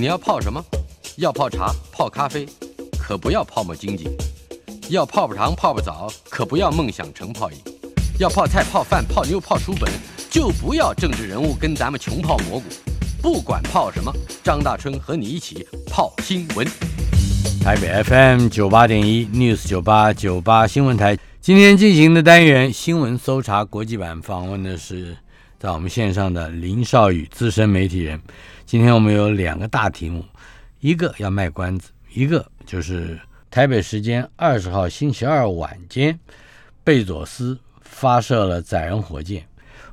你要泡什么？要泡茶、泡咖啡，可不要泡沫经济；要泡泡糖、泡泡澡，可不要梦想成泡影；要泡菜、泡饭、泡妞、泡书本，就不要政治人物跟咱们穷泡蘑菇。不管泡什么，张大春和你一起泡新闻。台北 FM 九八点一 News 九八九八新闻台，今天进行的单元新闻搜查国际版，访问的是在我们线上的林少宇资深媒体人。今天我们有两个大题目，一个要卖关子，一个就是台北时间二十号星期二晚间，贝佐斯发射了载人火箭。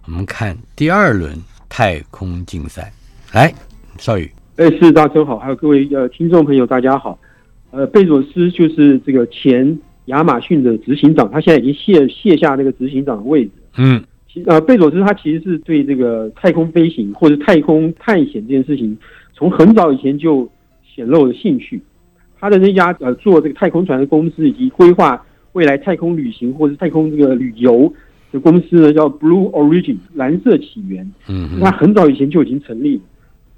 我们看第二轮太空竞赛，来，少宇，哎，是大家好，还有各位呃听众朋友，大家好。呃，贝佐斯就是这个前亚马逊的执行长，他现在已经卸卸下那个执行长的位置。嗯。呃，贝佐斯他其实是对这个太空飞行或者太空探险这件事情，从很早以前就显露了兴趣。他的那家呃做这个太空船的公司，以及规划未来太空旅行或者太空这个旅游的公司呢，叫 Blue Origin 蓝色起源。嗯，他很早以前就已经成立了。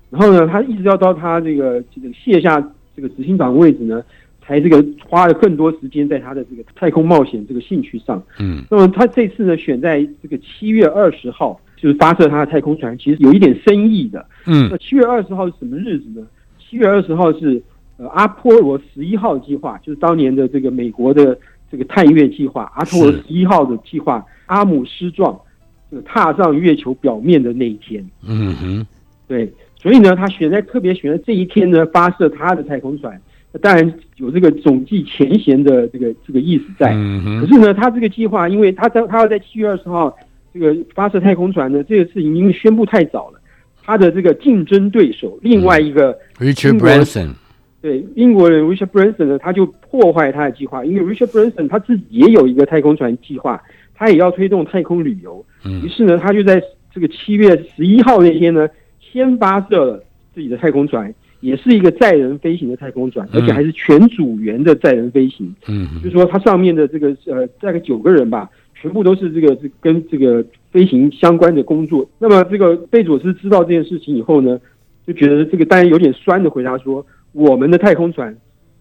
然后呢，他一直要到他这个这个卸下这个执行长位置呢。还这个花了更多时间在他的这个太空冒险这个兴趣上，嗯，那么他这次呢选在这个七月二十号就是发射他的太空船，其实有一点深意的，嗯，那七月二十号是什么日子呢？七月二十号是呃阿波罗十一号计划，就是当年的这个美国的这个探月计划，阿波罗十一号的计划阿姆斯壮这个踏上月球表面的那一天，嗯哼，对，所以呢，他选在特别选在这一天呢发射他的太空船。当然有这个总计前嫌的这个这个意思在，可是呢，他这个计划，因为他在他要在七月二十号这个发射太空船呢，这个事情因为宣布太早了，他的这个竞争对手另外一个 Richard Branson，对英国人 Richard Branson 呢，他就破坏他的计划，因为 Richard Branson 他自己也有一个太空船计划，他也要推动太空旅游，于是呢，他就在这个七月十一号那天呢，先发射了自己的太空船。也是一个载人飞行的太空船，而且还是全组员的载人飞行。嗯，就是说它上面的这个呃大概九个人吧，全部都是这个这跟这个飞行相关的工作。那么这个贝佐斯知道这件事情以后呢，就觉得这个当然有点酸的回答说：“我们的太空船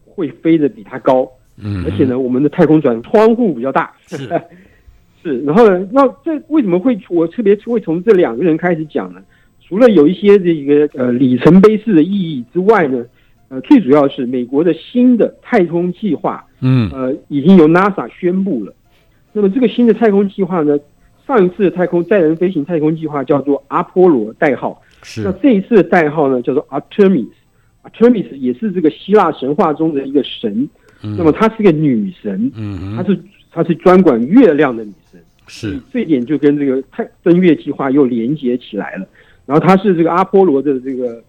会飞得比他高，嗯，而且呢，我们的太空船窗户比较大。”是 是，然后呢，那这为什么会我特别会从这两个人开始讲呢？除了有一些这个呃里程碑式的意义之外呢，呃，最主要是美国的新的太空计划，嗯，呃，已经由 NASA 宣布了。那么这个新的太空计划呢，上一次的太空载人飞行太空计划叫做阿波罗代号，是。那这一次的代号呢叫做 Artemis，Artemis 也是这个希腊神话中的一个神，那么她是个女神，嗯，她是她是专管月亮的女神，是。这一点就跟这个太登月计划又连接起来了。然后她是这个阿波罗的这个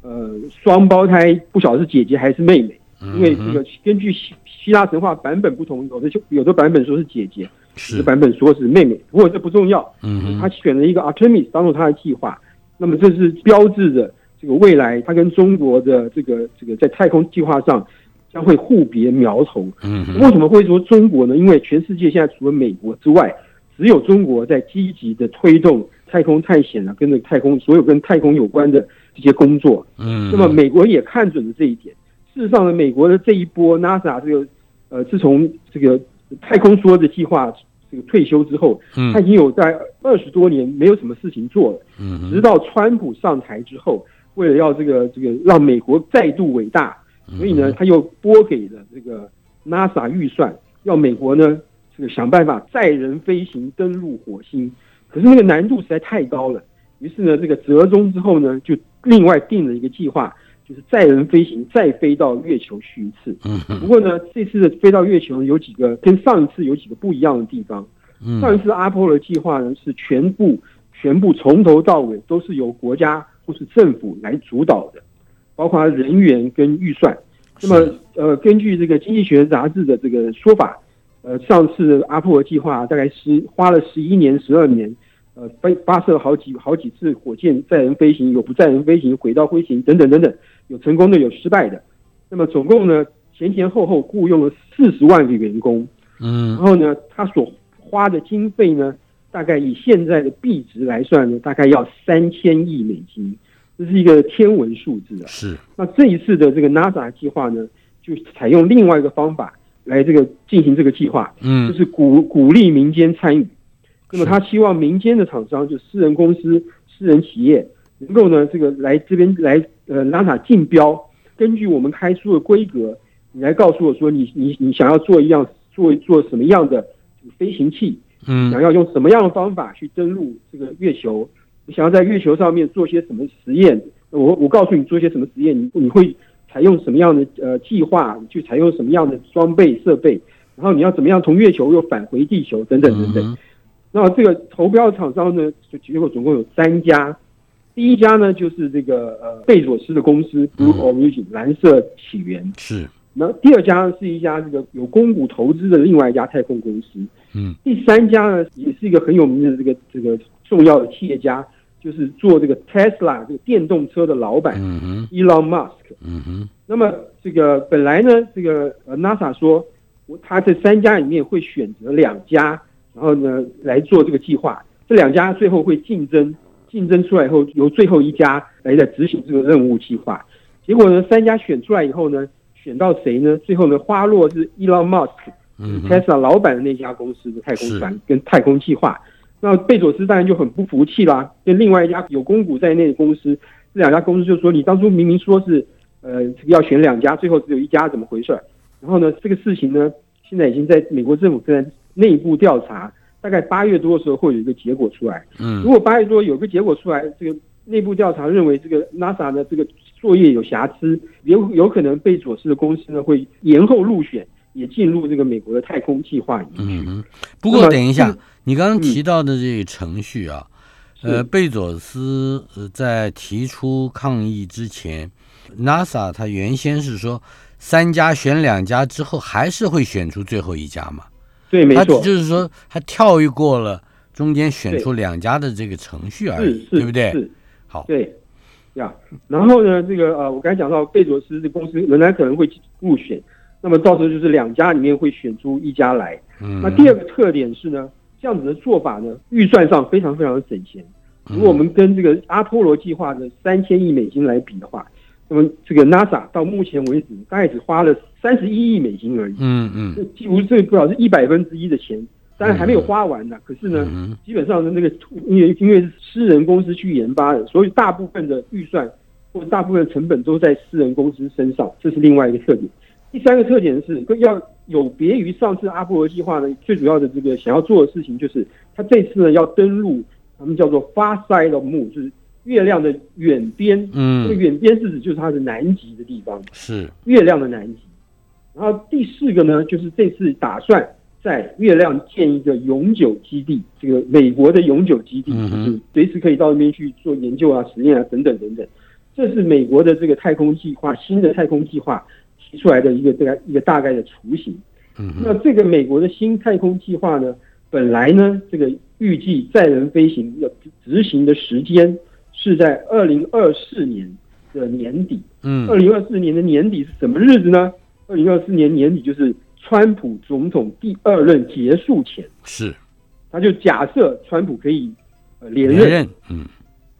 呃双胞胎，不晓得是姐姐还是妹妹，因为这个根据希希腊神话版本不同，有的就有的版本说是姐姐，有的版本说是妹妹。不过这不重要，嗯，他选了一个 Artemis 当做他的计划，那么这是标志着这个未来他跟中国的这个这个在太空计划上将会互别苗头。嗯，为什么会说中国呢？因为全世界现在除了美国之外，只有中国在积极的推动。太空探险啊，跟着太空所有跟太空有关的这些工作，嗯，那么美国也看准了这一点。事实上呢，美国的这一波 NASA 这个呃，自从这个太空梭的计划这个退休之后，嗯，他已经有在二十多年没有什么事情做了，嗯，直到川普上台之后，为了要这个这个让美国再度伟大，所以呢，他又拨给了这个 NASA 预算，要美国呢这个想办法载人飞行登陆火星。可是那个难度实在太高了，于是呢，这个折中之后呢，就另外定了一个计划，就是载人飞行再飞到月球去一次。嗯，不过呢，这次的飞到月球有几个跟上一次有几个不一样的地方。上一次阿波罗计划呢是全部全部从头到尾都是由国家或是政府来主导的，包括人员跟预算。那么呃，根据这个《经济学人》杂志的这个说法。呃，上次阿波罗计划大概是花了十一年、十二年，呃，飞发射好几好几次火箭载人飞行，有不载人飞行、轨道飞行等等等等，有成功的，有失败的。那么总共呢，前前后后雇佣了四十万个员工，嗯，然后呢，他所花的经费呢，大概以现在的币值来算呢，大概要三千亿美金。这是一个天文数字啊。是，那这一次的这个 NASA 计划呢，就采用另外一个方法来这个进行这个计划，嗯就是鼓鼓励民间参与。那么他希望民间的厂商，就私人公司、私人企业，能够呢这个来这边来呃 NASA 竞标，根据我们开出的规格，你来告诉我说你你你想要做一样做做什么样的这个飞行器，嗯想要用什么样的方法去登陆这个月球？你想要在月球上面做些什么实验？我我告诉你做些什么实验，你你会采用什么样的呃计划？去采用什么样的装备设备？然后你要怎么样从月球又返回地球等等等等。嗯那这个投标厂商呢，就结果总共有三家。第一家呢就是这个呃贝佐斯的公司 Blue 嗯 Origin 蓝色起源。是，那第二家呢是一家这个有公股投资的另外一家太空公司。嗯第三家呢，也是一个很有名的这个这个重要的企业家，就是做这个 Tesla 这个电动车的老板、嗯 Elon Musk。嗯哼那么这个本来呢，这个呃 NASA 说，他这三家里面会选择两家，然后呢来做这个计划，这两家最后会竞争，竞争出来以后由最后一家来在执行这个任务计划。结果呢，三家选出来以后呢，选到谁呢？最后呢，花落是 Elon Musk。Tesla 老板的那家公司的太空船跟太空计划，那贝佐斯当然就很不服气啦，跟另外一家有公股在内的公司，这两家公司就说你当初明明说是呃要选两家，最后只有一家，怎么回事儿？然后呢，这个事情呢，现在已经在美国政府正在内部调查，大概八月多的时候会有一个结果出来。嗯如嗯果八月多有个结果出来，这个内部调查认为这个 NASA 的这个作业有瑕疵，有有可能贝佐斯的公司呢会延后入选，也进入这个美国的太空计划里面去。嗯。不过等一下这，你刚刚嗯提到的这个程序啊，呃，贝佐斯呃在提出抗议之前，NASA 他原先是说三家选两家之后，还是会选出最后一家嘛？对，没他错，就是说他跳跃过了中间选出两家的这个程序而已，是对不对？是，好，对，呀。然后呢，这个呃，我刚才讲到贝佐斯的公司仍然可能会入选，那么到时候就是两家里面会选出一家来。嗯，那第二个特点是呢，这样子的做法呢，预算上非常非常的省钱。如果我们跟这个阿波罗计划的三千亿美金来比的话，那么这个 NASA 到目前为止大概只花了三十一亿美金而已，嗯嗯这几乎这不少是一百分之一的钱，当然还没有花完呢。可是呢，嗯基本上的那个因为因为是私人公司去研发的，所以大部分的预算或者大部分的成本都在私人公司身上，这是另外一个特点。第三个特点是要有别于上次阿波罗计划呢，最主要的这个想要做的事情就是，它这次呢要登陆他们叫做 far side of moon，就是月亮的远边。嗯这个嗯，远边是指就是它的南极的地方，是，月亮的南极。然后第四个呢，就是这次打算在月亮建一个永久基地，这个美国的永久基地，嗯就是随时可以到那边去做研究啊、实验啊等等等等。这是美国的这个太空计划，新的太空计划提出来的一个大概一个大概的雏形。嗯那，这个美国的新太空计划呢，本来呢，这个预计载人飞行要执行的时间是在二零二四年的年底。嗯二嗯零二四年的年底是什么日子呢？二零二四年年底就是川普总统第二任结束前，是他就假设川普可以呃连任，连任，嗯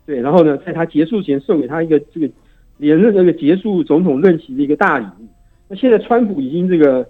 对，然后呢，在他结束前送给他一个这个连任那个结束总统任期的一个大礼物。那现在川普已经这个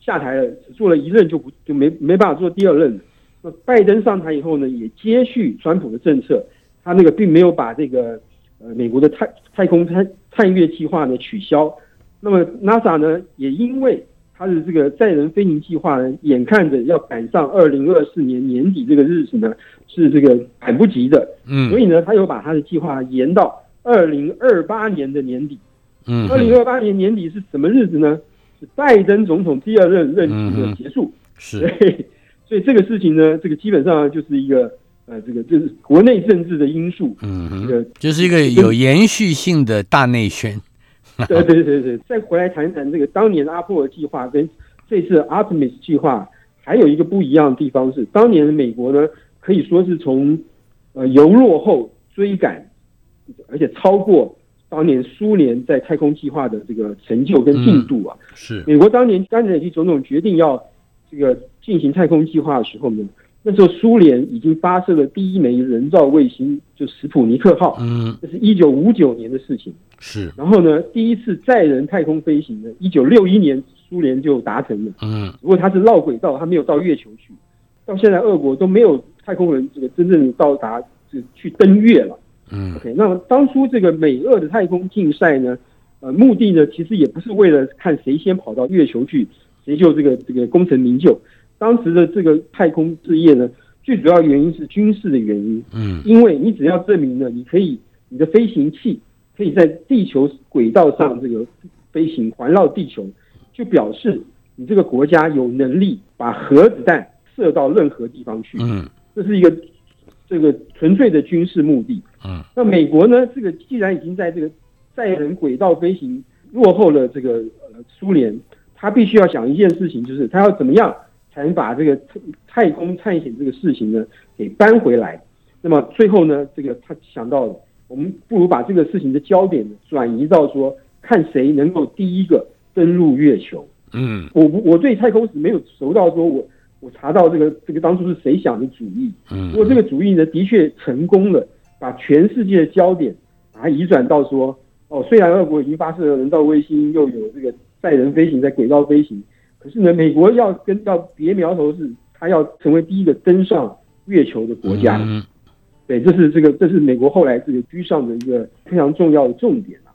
下台了，只做了一任就不就没没办法做第二任了。那拜登上台以后呢，也接续川普的政策，他那个并没有把这个呃美国的太太空探探月计划呢取消。那么 NASA 呢，也因为它的这个载人飞行计划呢，眼看着要赶上二零二四年年底这个日子呢，是这个赶不及的。所嗯以呢，他又把他的计划延到二零二八年的年底。嗯。二零二八年年底是什么日子呢？是拜登总统第二任任期的结束。是，对，所以这个事情呢，这个基本上就是一个呃，这个就是国内政治的因素。嗯哼，这个就是一个有延续性的大内宣，对对对对，再回来谈谈这个当年的阿波罗计划跟这次 Artemis 计划，还有一个不一样的地方是，当年的美国呢可以说是从呃由落后追赶，而且超过当年苏联在太空计划的这个成就跟进度啊。是，美国当年甘乃迪总统决定要这个进行太空计划的时候呢，那时候苏联已经发射了第一枚人造卫星，就史普尼克号，嗯，这是一九五九年的事情。是，然后呢，第一次载人太空飞行呢，一九六一年苏联就达成了，嗯不过它是绕轨道，它没有到月球去。到现在，俄国都没有太空人这个真正到达这去登月了。嗯 OK，那么当初这个美俄的太空竞赛呢，呃，目的呢其实也不是为了看谁先跑到月球去，谁就这个这个功成名就。当时的这个太空事业呢，最主要原因是军事的原因，嗯因为你只要证明了你可以你的飞行器可以在地球轨道上这个飞行环绕地球，就表示你这个国家有能力把核子弹射到任何地方去。嗯这是一个这个纯粹的军事目的。嗯那美国呢？这个既然已经在这个载人轨道飞行落后了这个呃苏联，他必须要想一件事情，就是他要怎么样才能把这个太空探险这个事情呢给搬回来。那么最后呢，这个他想到了，我们不如把这个事情的焦点转移到说，看谁能够第一个登陆月球。嗯我不我对太空史没有熟到说我我查到这个这个当初是谁想的主意，嗯，不过这个主意呢，的确成功了，把全世界的焦点把它移转到说，哦，虽然俄国已经发射了人造卫星，又有这个载人飞行在轨道飞行，可是呢，美国要跟要别苗头是，它要成为第一个登上月球的国家。嗯对，这是这个这是美国后来这个居上的一个非常重要的重点啊。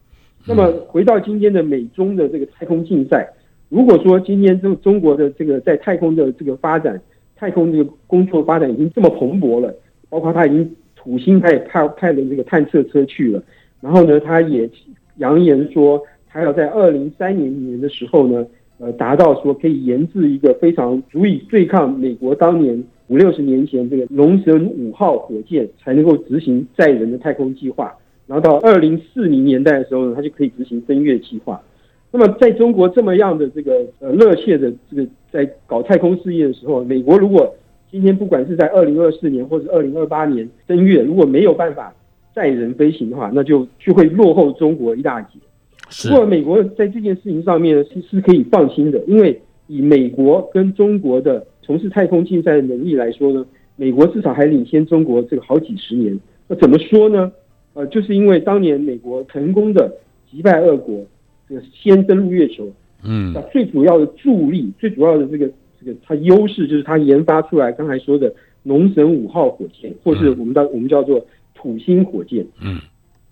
那么回到今天的美中的这个太空竞赛，如果说今天中中国的这个在太空的这个发展，太空这个工作发展已经这么蓬勃了，包括它已经土星他也派派了这个探测车去了，然后呢，他也扬言说，他要在二零三零年的时候呢，呃，达到说可以研制一个非常足以对抗美国当年五六十年前这个龙神五号火箭才能够执行载人的太空计划，然后到二零四零年代的时候呢，他就可以执行登月计划。那么在中国这么样的这个呃热切的这个在搞太空事业的时候，美国如果今天不管是在二零二四年或者二零二八年登月，如果没有办法载人飞行的话，那就就会落后中国一大截。不过美国在这件事情上面是是可以放心的，因为以美国跟中国的从事太空竞赛的能力来说呢，美国至少还领先中国这个好几十年。那怎么说呢？呃，就是因为当年美国成功的击败俄国，这个先登陆月球，嗯那最主要的助力、最主要的这个这个它优势就是它研发出来刚才说的龙神五号火箭，或是我们叫我们叫做土星火箭。嗯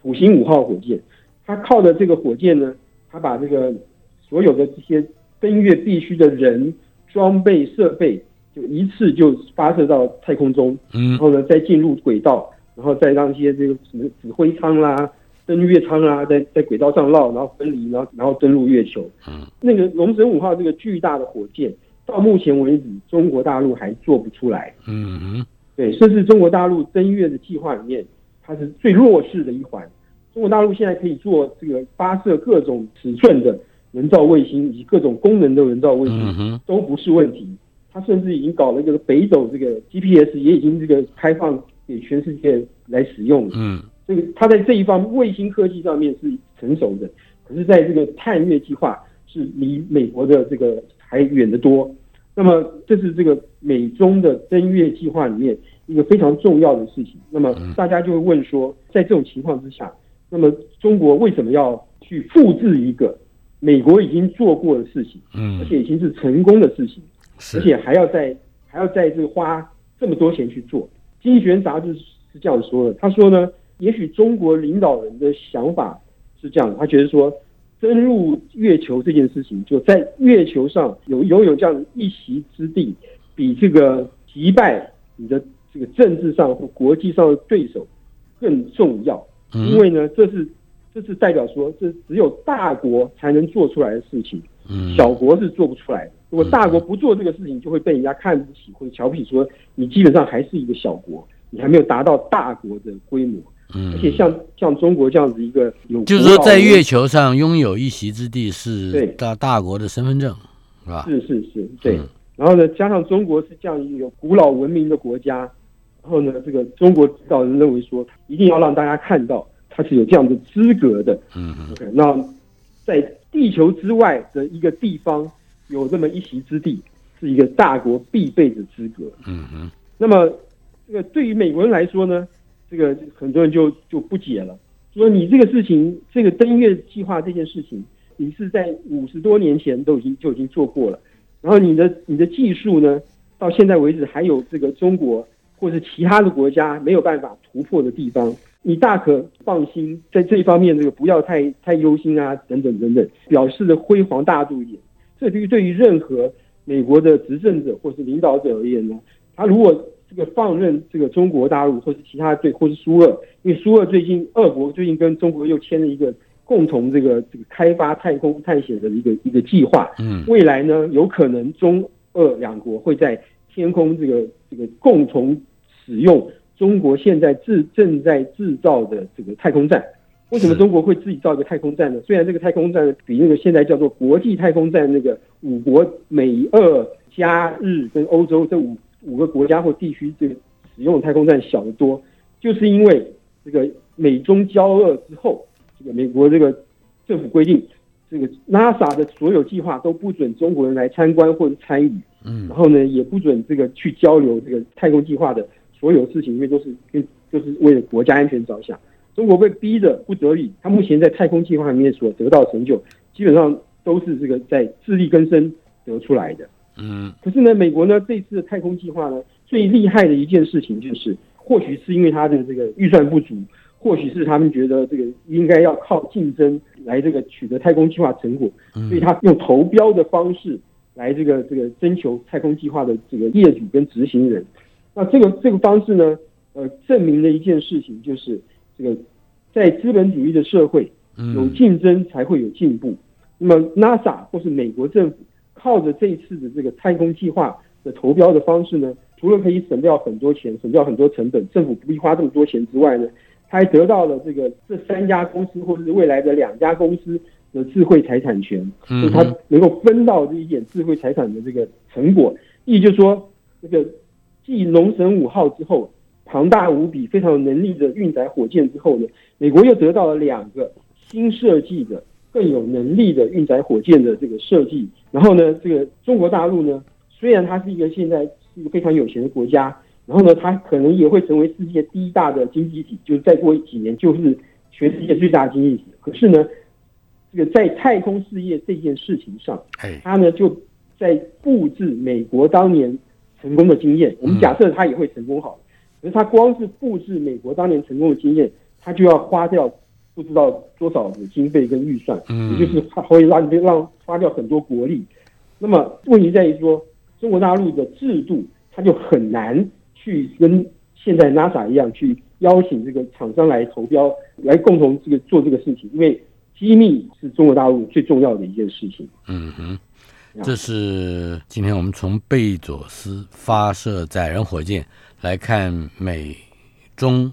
土星五号火箭，它靠的这个火箭呢，它把这个所有的这些登月必须的人、装备、设备，就一次就发射到太空中，然嗯后呢再进入轨道，然后再让一些这个什么指挥舱啦、登月舱啦，在在轨道上绕，然后分离，然后然后登陆月球。嗯那个龙神五号这个巨大的火箭，到目前为止，中国大陆还做不出来。嗯嗯对，甚至中国大陆登月的计划里面，它是最弱势的一环。中国大陆现在可以做这个发射各种尺寸的人造卫星以及各种功能的人造卫星，嗯都不是问题。它甚至已经搞了一个北斗这个 GPS，也已经这个开放给全世界来使用了。嗯这个它在这一方卫星科技上面是成熟的，可是在这个探月计划是离美国的这个还远得多。那么这是这个美中的登月计划里面一个非常重要的事情。那么大家就会问说，在这种情况之下，那么中国为什么要去复制一个美国已经做过的事情，嗯，而且已经是成功的事情？而且还要在还要在这个花这么多钱去做。经济学人杂志是这样说的，他说呢，也许中国领导人的想法是这样的，他觉得说，登陆月球这件事情，就在月球上有拥有这样一席之地，比这个击败你的这个政治上或国际上的对手更重要。嗯因为呢，这是这是代表说，这只有大国才能做出来的事情。嗯小国是做不出来的。如果大国不做这个事情，就会被人家看不起或者瞧不起，说你基本上还是一个小国，你还没有达到大国的规模。嗯而且像像中国这样子一个有就是说，在月球上拥有一席之地是对大大国的身份证，是吧？是是是，对嗯。然后呢，加上中国是这样一个有古老文明的国家，然后呢，这个中国指导人认为说，一定要让大家看到他是有这样的资格的。嗯嗯 OK，那在地球之外的一个地方有这么一席之地，是一个大国必备的资格。嗯哼那么这个对于美国人来说呢，这个很多人就就不解了，说你这个事情，这个登月计划这件事情，你是在五十多年前都已经就已经做过了，然后你的你的技术呢，到现在为止还有这个中国或是其他的国家没有办法突破的地方。你大可放心，在这一方面，这个不要太太忧心啊，等等等等，表示的辉煌大度一点。这对于对于任何美国的执政者或是领导者而言呢，他如果这个放任这个中国大陆或是其他对或是苏俄，因为苏俄最近俄国最近跟中国又签了一个共同这个这个开发太空探险的一个一个计划，嗯，未来呢有可能中俄两国会在天空这个这个共同使用。中国现在制正在制造的这个太空站，为什么中国会自己造一个太空站呢？虽然这个太空站比那个现在叫做国际太空站那个五国美俄加日跟欧洲这五五个国家或地区这个使用的太空站小得多，就是因为这个美中交恶之后，这个美国这个政府规定，这个 NASA 的所有计划都不准中国人来参观或者参与，嗯，然后呢也不准这个去交流这个太空计划的。所有事情因为都是跟就是为了国家安全着想，中国被逼的不得已，他目前在太空计划里面所得到成就，基本上都是这个在自力更生得出来的。嗯，可是呢，美国呢这次的太空计划呢，最厉害的一件事情就是，或许是因为它的这个预算不足，或许是他们觉得这个应该要靠竞争来这个取得太空计划成果，所以他用投标的方式来这个这个征求太空计划的这个业主跟执行人。那这个这个方式呢，呃，证明了一件事情，就是这个在资本主义的社会，有竞争才会有进步。那么 NASA 或是美国政府靠着这一次的这个太空计划的投标的方式呢，除了可以省掉很多钱、省掉很多成本，政府不必花这么多钱之外呢，他还得到了这个这三家公司或者是未来的两家公司的智慧财产权，就他能够分到这一点智慧财产的这个成果。意就是说，这个。继龙神五号之后，庞大无比、非常有能力的运载火箭之后呢，美国又得到了两个新设计的、更有能力的运载火箭的这个设计。然后呢，这个中国大陆呢，虽然它是一个现在是一个非常有钱的国家，然后呢，它可能也会成为世界第一大的经济体，就是再过几年就是全世界最大的经济体。可是呢，这个在太空事业这件事情上，它呢就在布置美国当年。成功的经验，我们假设它也会成功好，可是它光是复制美国当年成功的经验，它就要花掉不知道多少的经费跟预算，嗯也就是会让让花掉很多国力。那么问题在于说，中国大陆的制度，它就很难去跟现在 NASA 一样去邀请这个厂商来投标，来共同这个做这个事情，因为机密是中国大陆最重要的一件事情。嗯哼。这是今天我们从贝佐斯发射载人火箭来看美中，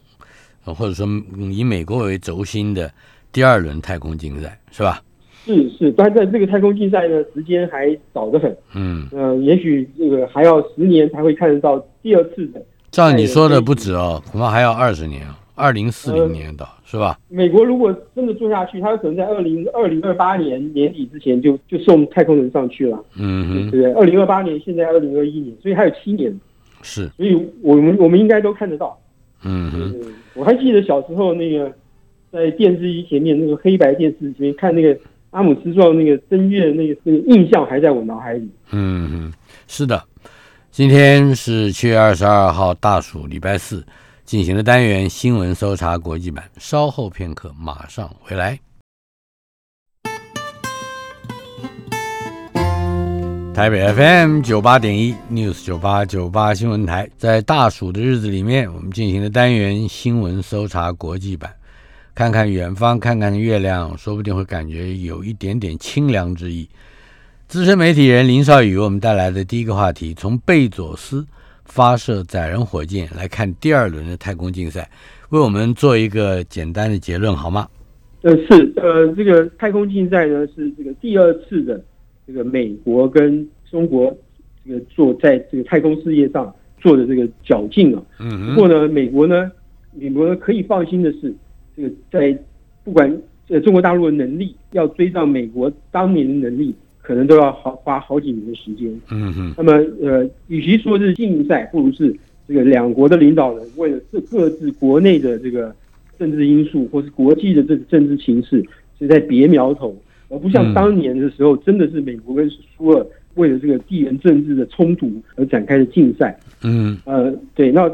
或者说以美国为轴心的第二轮太空竞赛，是吧？是是，但在这个太空竞赛的，时间还早得很。嗯，呃，也许这个还要十年才会看得到第二次的。照你说的不止哦，恐怕还要二十年，二零四零年到。是吧？美国如果真的做下去，它可能在二零二零二八年年底之前就就送太空人上去了。嗯哼，对不对？二零二八年，现在二零二一年，所以还有七年。是，所以我们我们应该都看得到。嗯哼，我还记得小时候那个在电视机前面那个黑白电视前面看那个阿姆斯壮那个登月那个那个印象还在我脑海里。嗯哼，是的，今天是七月二十二号，大暑，礼拜四。进行的单元新闻搜查国际版，稍后片刻马上回来。台北 FM 九八点一 News 九八九八新闻台，在大暑的日子里面，我们进行的单元新闻搜查国际版，看看远方，看看月亮，说不定会感觉有一点点清凉之意。资深媒体人林少宇为我们带来的第一个话题，从贝佐斯。发射载人火箭来看第二轮的太空竞赛，为我们做一个简单的结论好吗？呃，是，呃，这个太空竞赛呢是这个第二次的这个美国跟中国这个做在这个太空事业上做的这个较劲啊。嗯。不过呢，美国呢，美国呢可以放心的是，这个在不管呃中国大陆的能力要追上美国当年的能力。可能都要好花好几年的时间。嗯嗯。那么，呃，与其说是竞赛，不如是这个两国的领导人为了这各自国内的这个政治因素，或是国际的这个政治形势，是在别苗头，而不像当年的时候，真的是美国跟苏俄为了这个地缘政治的冲突而展开的竞赛。嗯呃，对，那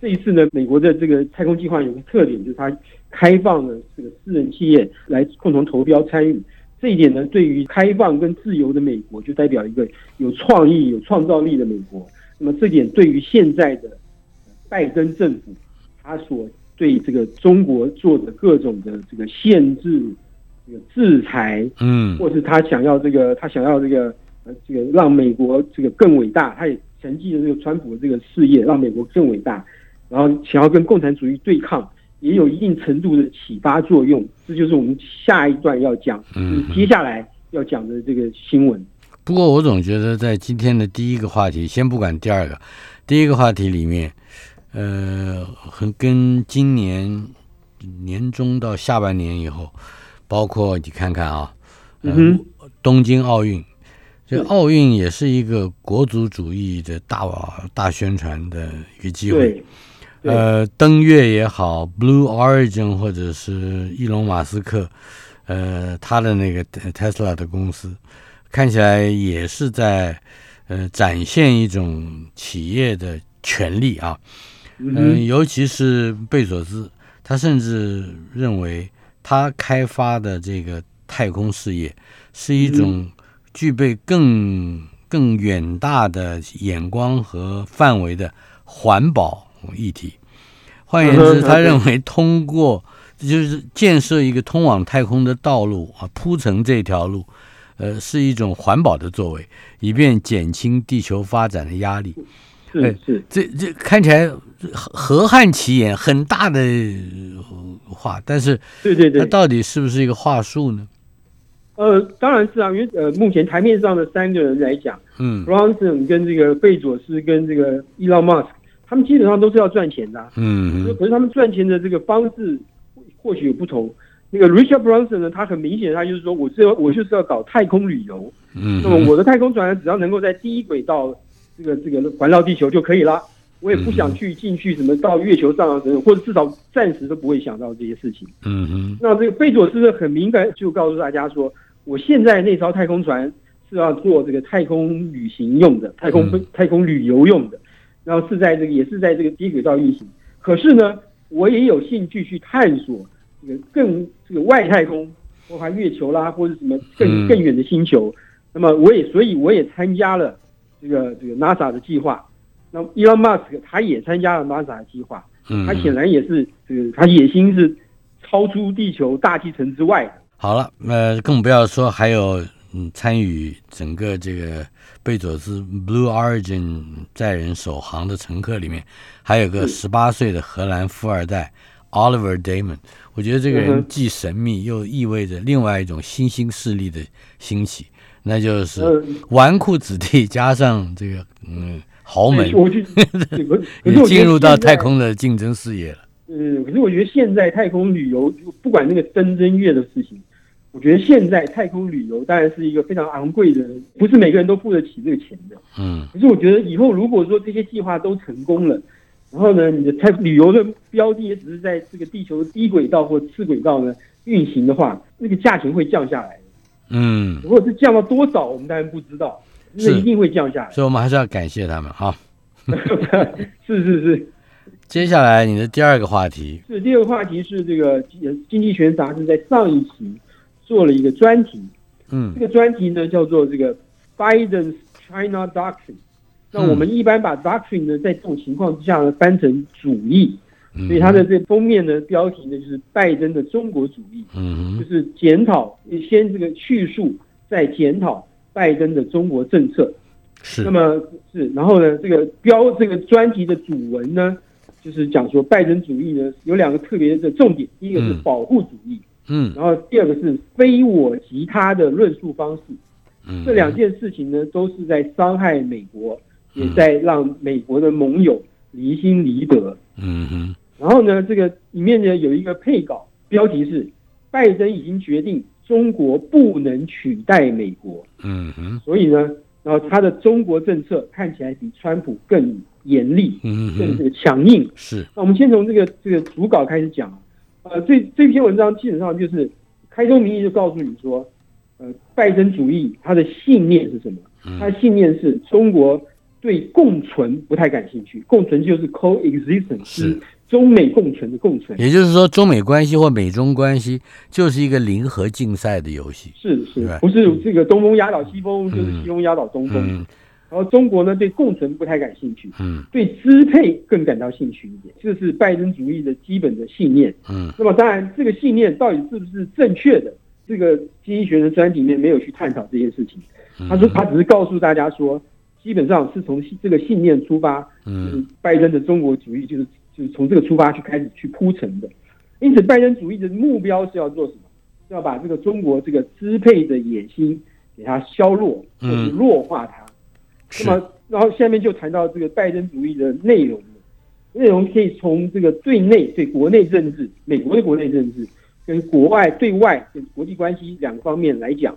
这一次呢，美国的这个太空计划有个特点，就是它开放了这个私人企业来共同投标参与。这一点呢，对于开放跟自由的美国，就代表一个有创意、有创造力的美国。那么，这点对于现在的拜登政府，他所对这个中国做的各种的这个限制、这个制裁，嗯或是他想要这个，他想要这个，呃，这个让美国这个更伟大，他也承继了这个川普的这个事业，让美国更伟大，然后想要跟共产主义对抗，也有一定程度的启发作用。这就是我们下一段要讲，嗯接下来要讲的这个新闻。不过我总觉得在今天的第一个话题，先不管第二个，第一个话题里面，呃，很跟今年年中到下半年以后，包括你看看啊，呃嗯东京奥运，这是奥运也是一个国族主义的大大宣传的一个机会。呃，登月也好，Blue Origin 或者是伊隆马斯克，呃，他的那个 Tesla 的公司，看起来也是在呃展现一种企业的权利啊。嗯、尤其是贝佐斯，他甚至认为他开发的这个太空事业是一种具备更更远大的眼光和范围的环保议题。换言之，他认为通过就是建设一个通往太空的道路啊，铺成这条路，呃，是一种环保的作为，以便减轻地球发展的压力。哎是是，这这看起来河汉奇言，很大的呃话，但是对对对它。到底是不是一个话术呢？呃，当然是啊，因为呃，目前台面上的三个人来讲嗯，Bronson 跟这个贝佐斯跟这个 Elon Musk，他们基本上都是要赚钱的啊、嗯可是他们赚钱的这个方式或许有不同。那个 Richard Branson 呢，他很明显，他就是说，我是要我就是要搞太空旅游。嗯那么我的太空船只要能够在低轨道这个这个环绕地球就可以啦。我也不想去进去什么到月球上啊等等，或者至少暂时都不会想到这些事情。嗯哼那这个贝佐斯呢，很敏感，就告诉大家说，我现在那艘太空船是要做这个太空旅行用的，太空、嗯太空旅游用的，然后是在这个也是在这个低轨道运行。可是呢，我也有兴趣去探索这个更这个外太空，包括月球啦，或者什么更嗯更远的星球。那么我也所以我也参加了这个这个 NASA 的计划。那 Elon Musk 他也参加了 NASA 的计划，嗯他显然也是这个他野心是超出地球大气层之外的。好了，呃，更不要说还有嗯参与整个这个贝佐斯 Blue Origin 载人首航的乘客里面，还有个十八岁的荷兰富二代 Oliver Damon。我觉得这个人既神秘，又意味着另外一种新兴势力的兴起，那就是嗯纨绔子弟 加上这个嗯豪门 对，我觉得，对可可也是我觉得进入到太。空的竞争视野了。嗯，可是我觉得现在太空旅游，不管那个登登月的事情，我觉得现在太空旅游当然是一个非常昂贵的，不是每个人都付得起这个钱的。嗯可是我觉得以后如果说这些计划都成功了，然后呢，你的太旅游的标的也只是在这个地球低轨道或次轨道呢运行的话，那个价钱会降下来。嗯，如果是降到多少，我们当然不知道，那是一定会降下来。所以我们还是要感谢他们 哈。是是是。接下来你的第二个话题，是第二个话题是这个呃《经济学》杂志在上一期做了一个专题，嗯这个专题呢叫做这个 Biden's China Doctrine。那我们一般把 doctrine 呢，在这种情况之下呢，翻成主义，嗯所以它的这封面的标题呢就是拜登的中国主义，嗯哼。就是检讨先这个叙述，再检讨拜登的中国政策。是。那么是，然后呢，这个标这个专题的主文呢，就是讲说拜登主义呢有两个特别的重点，第一个是嗯。保护主义，嗯。然后第二个是非我即他的论述方式。嗯。这两件事情呢，都是在伤害美国，也嗯在让美国的盟友离心离德。嗯哼然后呢，这个里面呢有一个配稿，标题是“拜登已经决定中国不能取代美国”。嗯哼所以呢，然后他的中国政策看起来比川普更严厉，嗯更这个强硬。是，那我们先从这个这个主稿开始讲。呃，这这篇文章基本上就是开宗明义就告诉你说，呃，拜登主义他的信念是什么？他的信念是中国对共存不太感兴趣，共存就是 coexistence，是中美共存的共存。也就是说，中美关系或美中关系就是一个零和竞赛的游戏。是是，不是这个东风压倒西风，就是嗯西风压倒东风。嗯然后中国呢对共存不太感兴趣，嗯对支配更感到兴趣一点，这是拜登主义的基本的信念。嗯那么当然，这个信念到底是不是正确的，这个经济学的专题里面没有去探讨这件事情。嗯他说他只是告诉大家说，基本上是从这个信念出发，嗯拜登的中国主义就是就是从这个出发去开始去铺陈的。因此，拜登主义的目标是要做什么？是要把这个中国这个支配的野心给它削弱，或者弱化它。是那么，然后下面就谈到这个拜登主义的内容了。内容可以从这个对内对国内政治，美国的国内政治，跟国外对外跟国际关系两个方面来讲。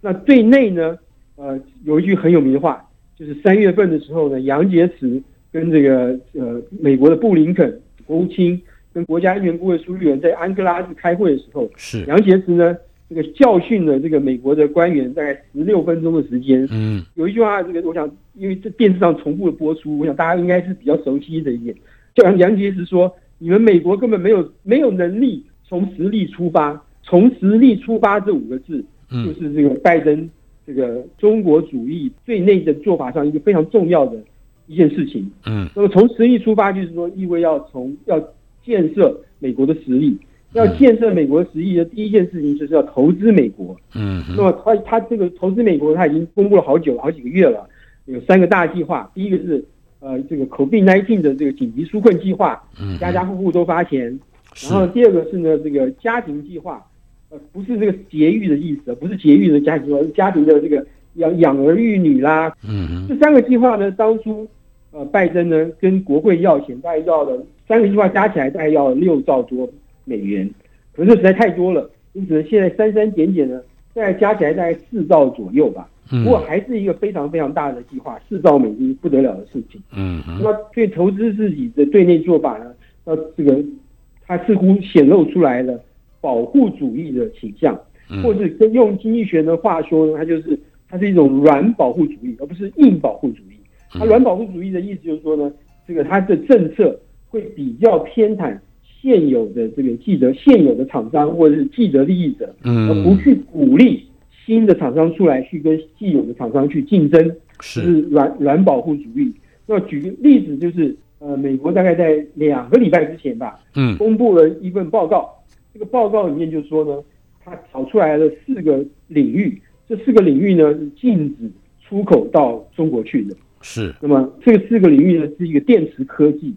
那对内呢，呃，有一句很有名的话，就是三月份的时候呢，杨洁篪跟这个呃美国的布林肯国务卿跟国家安全顾问苏利文在安哥拉市开会的时候，是。杨洁篪呢这个教训了这个美国的官员大概十六分钟的时间，嗯。有一句话，这个我想，因为这电视上重复的播出，我想大家应该是比较熟悉的一点。就杨杨洁篪说：“你们美国根本没有没有能力从实力出发，从实力出发这五个字，就嗯是这个拜登这个中国主义对内的做法上一个非常重要的一件事情。嗯那么从实力出发，就是说意味要从要建设美国的实力，要建设美国的实力的第一件事情就是要投资美国。嗯那么他他这个投资美国，他已经公布了好久好几个月了，有三个大计划。第一个是呃这个 COVID-19 的这个紧急纾困计划，嗯，家家户户都发钱。是然后第二个是呢这个家庭计划，呃不是这个节育的意思，不是节育的家庭计划，是家庭的这个养养儿育女啦。嗯这三个计划呢，当初呃拜登呢跟国会要钱，大概要了三个计划加起来大概要六兆多美元，可是实在太多了，因此呢现在删删减减呢，大概加起来大概四兆左右吧。嗯不过还是一个非常非常大的计划，四兆美金不得了的事情。嗯嗯那么对投资自己的对内做法呢，那这个它似乎显露出来了保护主义的倾向，嗯或者跟用经济学的话说呢，它就是它是一种软保护主义，而不是硬保护主义。它软保护主义的意思就是说呢，这个它的政策会比较偏袒现有的这个既得现有的厂商或者是既得利益者，而不嗯去鼓励新的厂商出来去跟既有的厂商去竞争。是是软软保护主义。那举个例子，就是呃，美国大概在两个礼拜之前吧，嗯公布了一份报告。这个报告里面就说呢，它找出来了四个领域，这四个领域呢是禁止出口到中国去的。是。那么这四个领域呢是一个电池科技、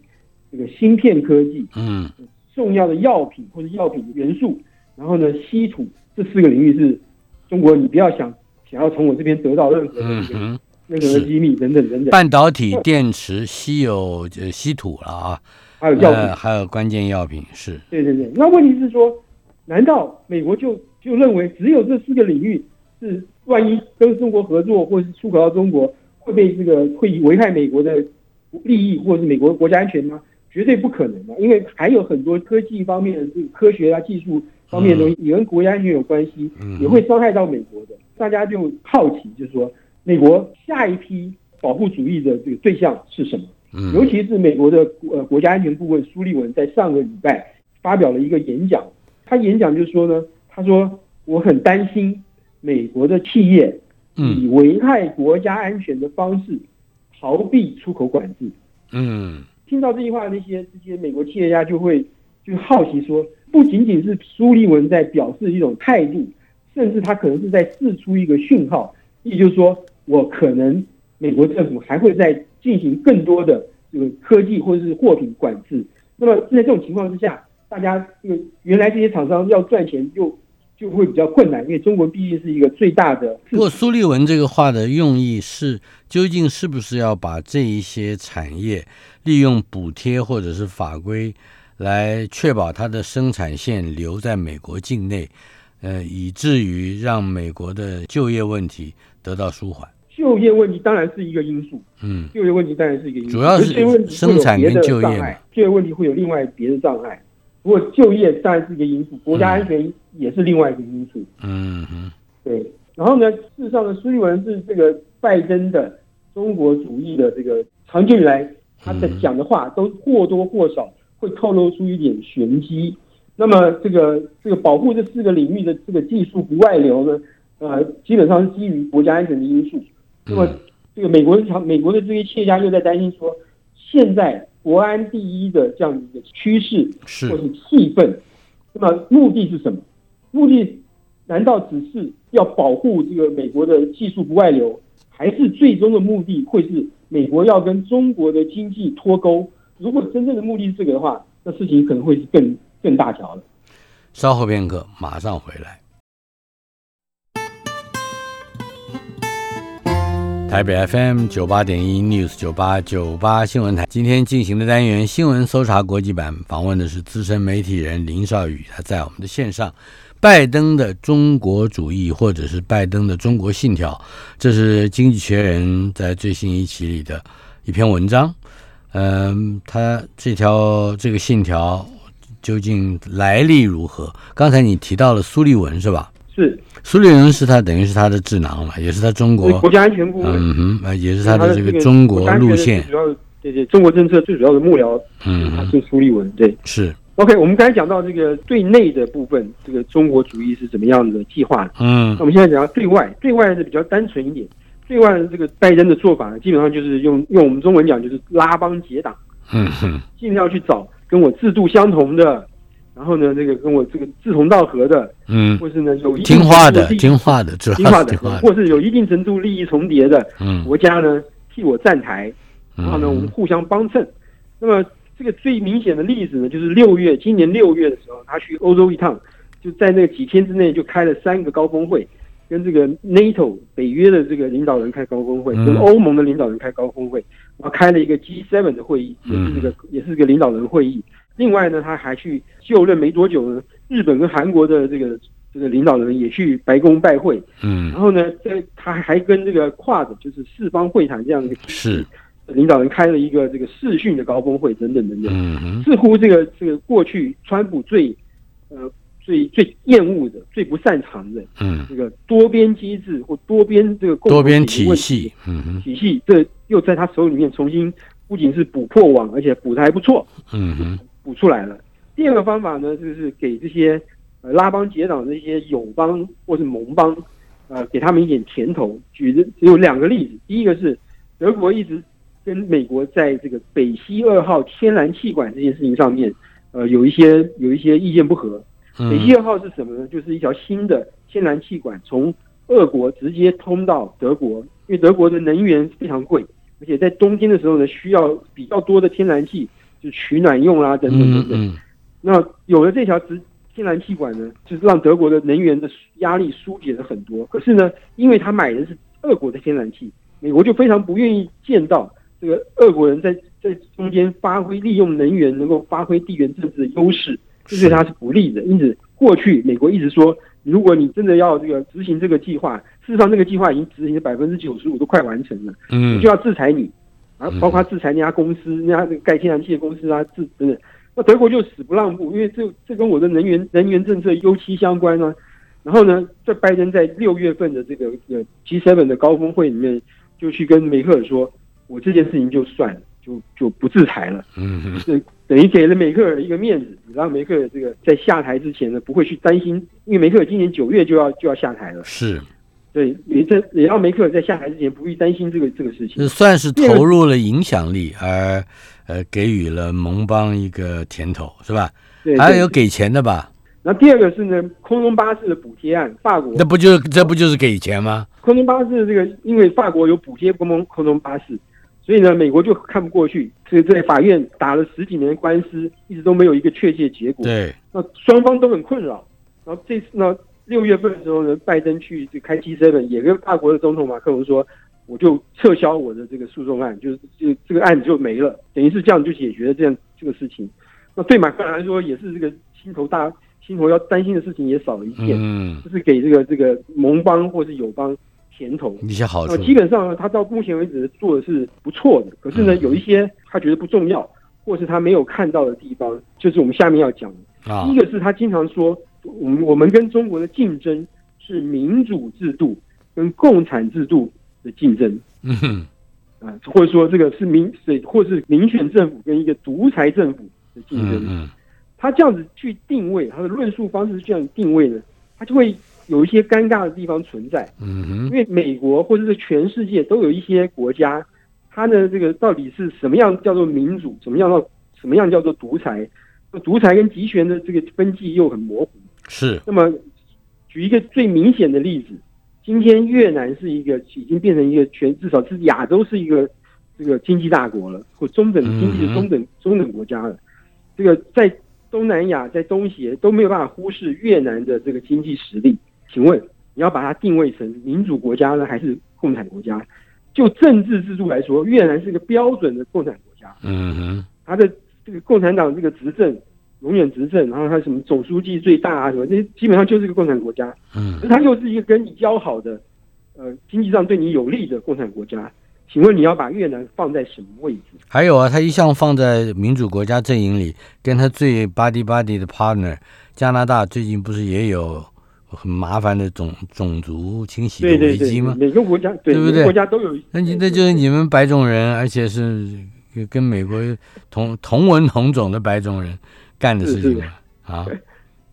这个芯片科技、嗯。重要的药品或者药品元素，然后呢稀土这四个领域是中国你不要想想要从我这边得到任何的这个嗯哼，任何的机密等等等等，半导体、电池、稀有呃稀土了啊，还有药品。呃，还有关键药品是。对对对，那问题是说，难道美国就就认为只有这四个领域是万一跟中国合作或是出口到中国会被这个会危害美国的利益或者是美国国家安全吗？绝对不可能的，因为还有很多科技方面的这个科学啊、技术方面的东西也跟国家安全有关系，嗯也会伤害到美国的。大家就好奇，就是说美国下一批保护主义的这个对象是什么？尤嗯其是美国的呃国家安全顾问苏利文在上个礼拜发表了一个演讲，他演讲就是说呢，他说我很担心美国的企业以嗯危害国家安全的方式逃避出口管制。嗯听到这句话，那些这些美国企业家就会就好奇说，不仅仅是苏利文在表示一种态度，甚至他可能是在释出一个讯号，也就是说，我可能美国政府还会在进行更多的这个科技或者是货品管制。那么在这种情况之下，大家这个原来这些厂商要赚钱就就会比较困难，因为中国毕竟是一个最大的不过。苏立文这个话的用意是，究竟是不是要把这一些产业利用补贴或者是法规来确保它的生产线留在美国境内，呃，以至于让美国的就业问题得到舒缓？就业问题当然是一个因素，嗯，就业问题当然是一个因素，主要是生产跟就业嘛，就业问题会有另外别的障碍。不过就业当然是一个因素，国家安全也是另外一个因素。嗯哼，对，然后呢，事实上呢，苏利文是这个拜登的中国主义的这个长久以来他的嗯讲的话都或多或少会透露出一点玄机。那么这个这个保护这四个领域的这个技术不外流呢，呃，基本上是基于国家安全的因素。那么嗯这个美国的美国的这些企业家又在担心说，现在国安第一的这样的一个趋势是或是气氛，那么目的是什么？目的难道只是要保护这个美国的技术不外流，还是最终的目的会是美国要跟中国的经济脱钩？如果真正的目的是这个的话，那事情可能会是更更大条了。稍后片刻，马上回来。台北 FM 九八点一 News 九八九八新闻台，今天进行的单元新闻搜查国际版，访问的是资深媒体人林少宇，他在我们的线上。拜登的中国主义，或者是拜登的中国信条，这是《经济学人》在最新一期里的一篇文章。嗯，他这条这个信条究竟来历如何？刚才你提到了苏利文是吧？是，苏利文是他等于是他的智囊嘛，也是他中国国家安全顾问，嗯哼，呃也是他的这个个中国路线，主要对对，中国政策最主要的幕僚，他嗯哼，是苏利文，对。是，OK，我们刚才讲到这个对内的部分，这个中国主义是怎么样的计划？嗯。那我们现在讲到对外，对外是比较单纯一点。对外这个拜登的做法呢，基本上就是用用我们中文讲就是拉帮结党，嗯哼，尽量去找跟我制度相同的，然后呢，这个跟我这个志同道合的，嗯，或是呢有一定听话的，听话的，主听话的或是有一定程度利益重叠的嗯。国家呢，替我站台，然后呢，我们嗯互相帮衬。那么这个最明显的例子呢，就是六月，今年六月的时候，他去欧洲一趟，就在那几天之内就开了三个高峰会，跟这个 NATO 北约的这个领导人开高峰会，嗯。跟欧盟的领导人开高峰会，然后开了一个 G7 的会议，也是这个也是这个领导人会议。另外呢，他还去就任没多久呢，日本跟韩国的这个这个领导人也去白宫拜会，嗯。然后呢，在他还跟这个 Quad 就是四方会谈这样是，领导人开了一个这个视讯的高峰会等等等等，嗯，似乎这个这个过去川普最呃最最厌恶的、最不擅长的嗯，这个多边机制或多边这个共多边体系，嗯哼，体系，这又在他手里面重新不仅是补破网，而且补的还不错，嗯哼，补出来了。第二个方法呢，就是给这些呃拉帮结党的一些友邦或是盟邦，呃，给他们一点甜头。举的只有两个例子，第一个是德国一直跟美国在这个北溪二号天然气管这件事情上面，呃，有一些有一些意见不合。北溪嗯二号是什么呢？就是一条新的天然气管从俄国直接通到德国，因为德国的能源非常贵，而且在冬天的时候呢，需要比较多的天然气，就取暖用啦、等等等等。嗯嗯那有了这条直天然气管呢，就是让德国的能源的压力疏解了很多。可是呢，因为他买的是俄国的天然气，美国就非常不愿意见到这个俄国人在在中间发挥利用能源，能够发挥地缘政治的优势，这对他是不利的。因此，过去美国一直说，如果你真的要这个执行这个计划，事实上这个计划已经执行了百分之九十五，都快完成了。嗯就要制裁你，啊，包括制裁那家公司、那家那个盖天然气的公司啊，制等等。那德国就死不让步，因为这这跟我的能源能源政策尤其相关啊。然后呢，在拜登在六月份的这个呃 G7 的高峰会里面，就去跟梅克尔说，我这件事情就算了，就就不制裁了，嗯。等于给了梅克尔一个面子，让梅克尔这个在下台之前呢，不会去担心，因为梅克尔今年九月就要就要下台了，是，对，也这也让梅克尔在下台之前不必担心这个这个事情。算是投入了影响力，而呃给予了盟邦一个甜头，是吧？对，对还有给钱的吧？然后第二个是呢，空中巴士的补贴案，法国那不就这不就是给钱吗？空中巴士这个，因为法国有补贴空中空中巴士，所以呢，美国就看不过去，所以在法院打了十几年的官司，一直都没有一个确切结果。对，那双方都很困扰。然后这次呢，六月份的时候呢，拜登去这开 G7，也跟法国的总统马克龙说，我就撤销我的这个诉讼案，就是这这个案子就没了，等于是这样就解决了这样这个事情。那对马克龙来说，也是这个心头大心头要担心的事情也少了一件。嗯就是给这个这个盟邦或是友邦甜头。一些好处那。基本上，他到目前为止做的是不错的，可是呢，嗯有一些他觉得不重要，或是他没有看到的地方，就是我们下面要讲的。啊第一个是他经常说，我们我们跟中国的竞争是民主制度跟共产制度的竞争嗯哼啊、或者说这个是民是或是民选政府跟一个独裁政府的竞争。嗯嗯他这样子去定位，他的论述方式是这样定位的，他就会有一些尴尬的地方存在。嗯哼因为美国或者是全世界都有一些国家，它的这个到底是什么样叫做民主，什么样叫什么样叫做独裁？独裁跟集权的这个分际又很模糊。是那么，举一个最明显的例子，今天越南是一个已经变成一个全至少是亚洲是一个这个经济大国了，或中等嗯经济的中等中等国家了。这个在东南亚、在东协都没有办法忽视越南的这个经济实力。请问你要把它定位成民主国家呢，还是共产国家？就政治制度来说，越南是个标准的共产国家。嗯哼他的这个共产党这个执政永远执政，然后他什么总书记最大啊什么，那基本上就是一个共产国家。嗯他又是一个跟你交好的，呃，经济上对你有利的共产国家。请问你要把越南放在什么位置？还有啊，他一向放在民主国家阵营里，跟他最 buddy buddy 的 partner 加拿大最近不是也有很麻烦的种种族清洗的对对对危机吗？每个国家对对不对国家都有。那你那就是你们白种人，而且是跟美国同同文同种的白种人干的事情嘛？啊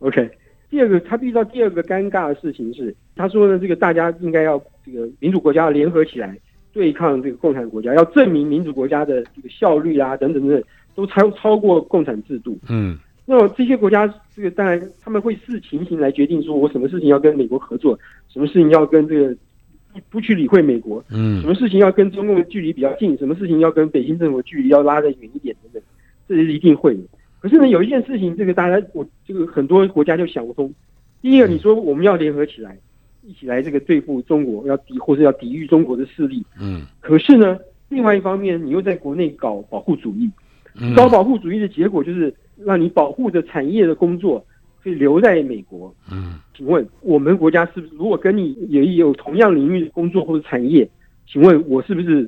，OK，第二个他遇到第二个尴尬的事情是，他说呢，这个大家应该要这个民主国家要联合起来对抗这个共产国家，要证明民主国家的这个效率啊等等等等都超超过共产制度。嗯那么这些国家，这个当然他们会视情形来决定，说我什么事情要跟美国合作，什么事情要跟这个不不去理会美国，嗯什嗯么事情要跟中共的距离比较近，什么事情要跟北京政府距离要拉得远一点等等，这是一定会的。可是呢，有一件事情，这个大家我这个很多国家就想不通。第一个，你说我们要联合起来，一起来这个对付中国，要抵或者要抵御中国的势力。嗯可是呢，另外一方面，你又在国内搞保护主义，嗯，搞保护主义的结果就是让你保护的产业的工作可以留在美国。嗯请问我们国家是不是如果跟你也有同样领域的工作或者产业，请问我是不是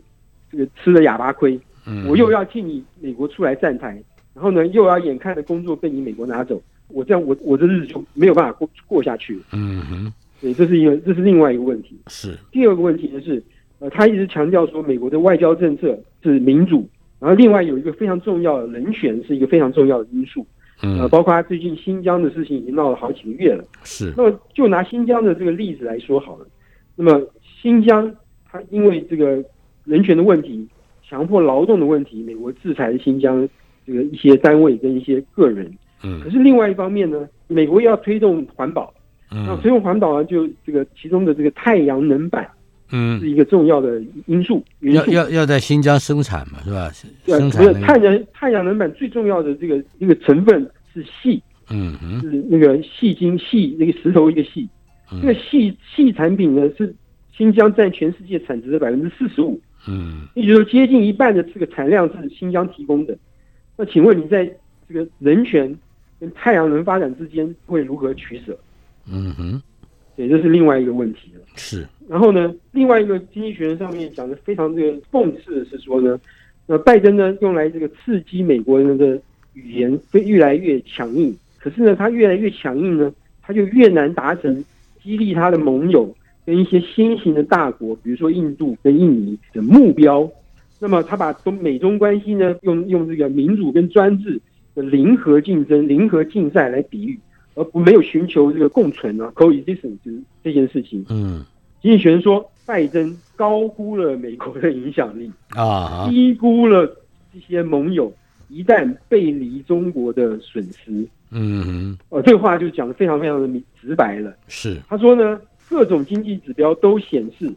这个吃了哑巴亏？嗯，我又要替你美国出来站台，然后呢又要眼看着工作被你美国拿走，我这样我我这日子就没有办法过过下去。嗯哼对，这是一个这是另外一个问题。是第二个问题呢是，呃，他一直强调说美国的外交政策是民主，然后另外有一个非常重要的人权是一个非常重要的因素。呃，嗯包括他最近新疆的事情已经闹了好几个月了。是那么就拿新疆的这个例子来说好了，那么新疆它因为这个人权的问题、强迫劳动的问题，美国制裁了新疆这个一些单位跟一些个人。可嗯是另外一方面呢，美国要推动环保，那嗯推动环保呢，就这个其中的这个太阳能板嗯是嗯，一个重要的因素。要要要在新疆生产嘛，是吧？对，生不是太产那个阳太阳能板最重要的这个一个成分是锡，嗯哼是那个细晶细那个石头一个细。这个嗯细细产品呢，是新疆占全世界产值的百分之四十五，嗯也就是说接近一半的这个产量是新疆提供的。那请问你在这个人权跟太阳能发展之间会如何取舍？嗯哼对，这是另外一个问题了。是然后呢，另外一个经济学人上面讲的非常这个讽刺的是说呢，那拜登呢用来这个刺激美国人的语言会越来越强硬，可是呢，他越来越强硬呢，他就越难达成激励他的盟友跟一些新型的大国，比如说印度跟印尼的目标。那么他把中美中关系呢，用用这个民主跟专制的零和竞争、零和竞赛来比喻，而不没有寻求这个共存啊 （coexistence） 这件事情。嗯经济学人说，拜登高估了美国的影响力，啊低估了这些盟友一旦背离中国的损失。嗯哼哦，这个话就讲的非常非常的明直白了。是他说呢，各种经济指标都显示，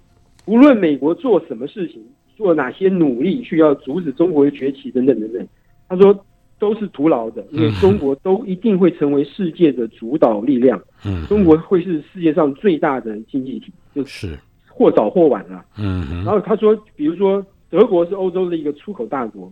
无论美国做什么事情，做哪些努力去要阻止中国的崛起等等等等，他说都是徒劳的，因为中国都一定会成为世界的主导力量，嗯。中国会是世界上最大的经济体，就是。或早或晚了。嗯然后他说，比如说德国是欧洲的一个出口大国，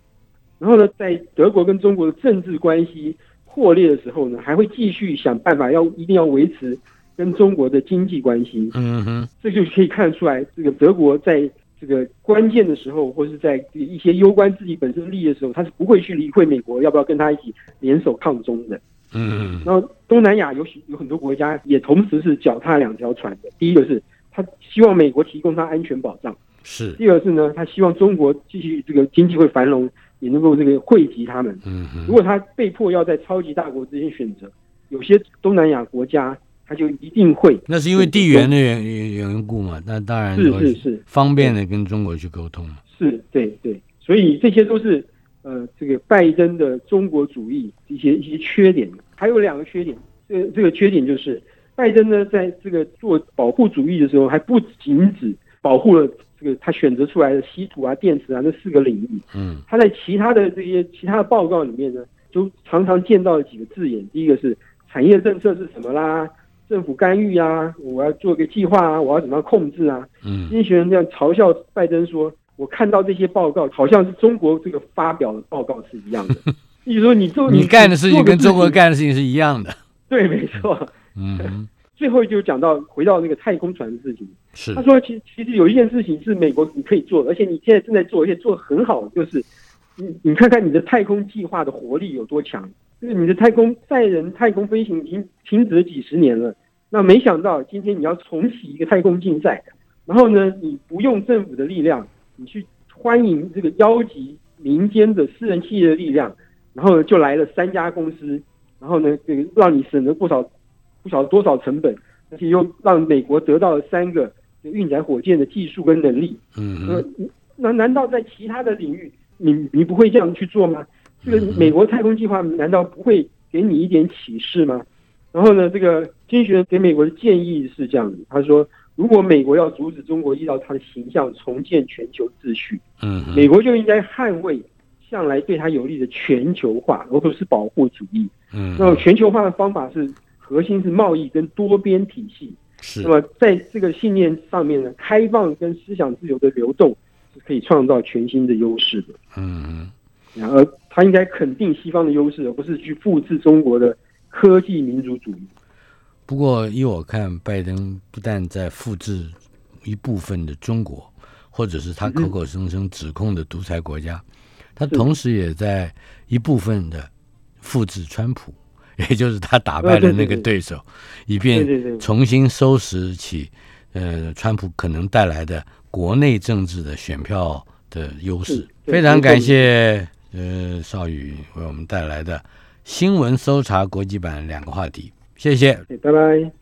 然后呢，在德国跟中国的政治关系破裂的时候呢，还会继续想办法要一定要维持跟中国的经济关系。嗯哼，这就可以看得出来，这个德国在这个关键的时候，或是在一些攸关自己本身利益的时候，他是不会去理会美国要不要跟他一起联手抗中的。嗯然后东南亚有许有很多国家也同时是脚踏两条船的。第一个是他希望美国提供他安全保障，是，第二个是呢，他希望中国继续这个经济会繁荣，也能够这个惠及他们。嗯哼，如果他被迫要在超级大国之间选择，有些东南亚国家他就一定会那是因为地缘的缘缘缘故嘛，那当然是是是方便的跟中国去沟通嘛。是对对，所以这些都是呃这个拜登的中国主义一些一些缺点。还有两个缺点，这个这个缺点就是拜登呢在这个做保护主义的时候，还不仅止保护了这个他选择出来的稀土啊、电池啊这四个领域，嗯他在其他的这些其他的报告里面呢，就常常见到了几个字眼。第一个是产业政策是什么啦，政府干预啊，我要做个计划啊，我要怎么样控制啊？嗯经济学人这样嘲笑拜登说：“我看到这些报告，好像是中国这个发表的报告是一样的。”你说你做你干的事情跟中国干的事情是一样的。对，没错。嗯，最后就讲到回到那个太空船的事情。是他，说，其实其实有一件事情是美国你可以做的，而且你现在正在做，而且做的很好，就是你你看看你的太空计划的活力有多强。就是你的太空载人太空飞行已经停止了几十年了，那没想到今天你要重启一个太空竞赛，然后呢，你不用政府的力量，你去欢迎这个邀集民间的私人企业的力量，然后呢就来了三家公司，然后呢，这个让你省了不少不晓得多少成本，而且又让美国得到了三个运载火箭的技术跟能力。嗯呃哼，，那难道在其他的领域，你你不会这样去做吗？这个美国太空计划难道不会给你一点启示吗？然后呢，这个金学给美国的建议是这样子，他说，如果美国要阻止中国依照他的形象重建全球秩序，嗯，美国就应该捍卫向来对他有利的全球化，而不是保护主义。嗯那么全球化的方法是核心是贸易跟多边体系。是那么在这个信念上面呢，开放跟思想自由的流动是可以创造全新的优势的。嗯哼。然而，他应该肯定西方的优势，而不是去复制中国的科技民族主义。不过，依我看，拜登不但在复制一部分的中国，或者是他口口声声指控的独裁国家，他同时也在一部分的复制川普，也就是他打败了那个对。手，以对对便，重新收拾起呃川普可能带来的国内政治的选票的优势非常感谢呃少宇为我们带来的新闻搜查国际版两个话题，谢谢。拜拜。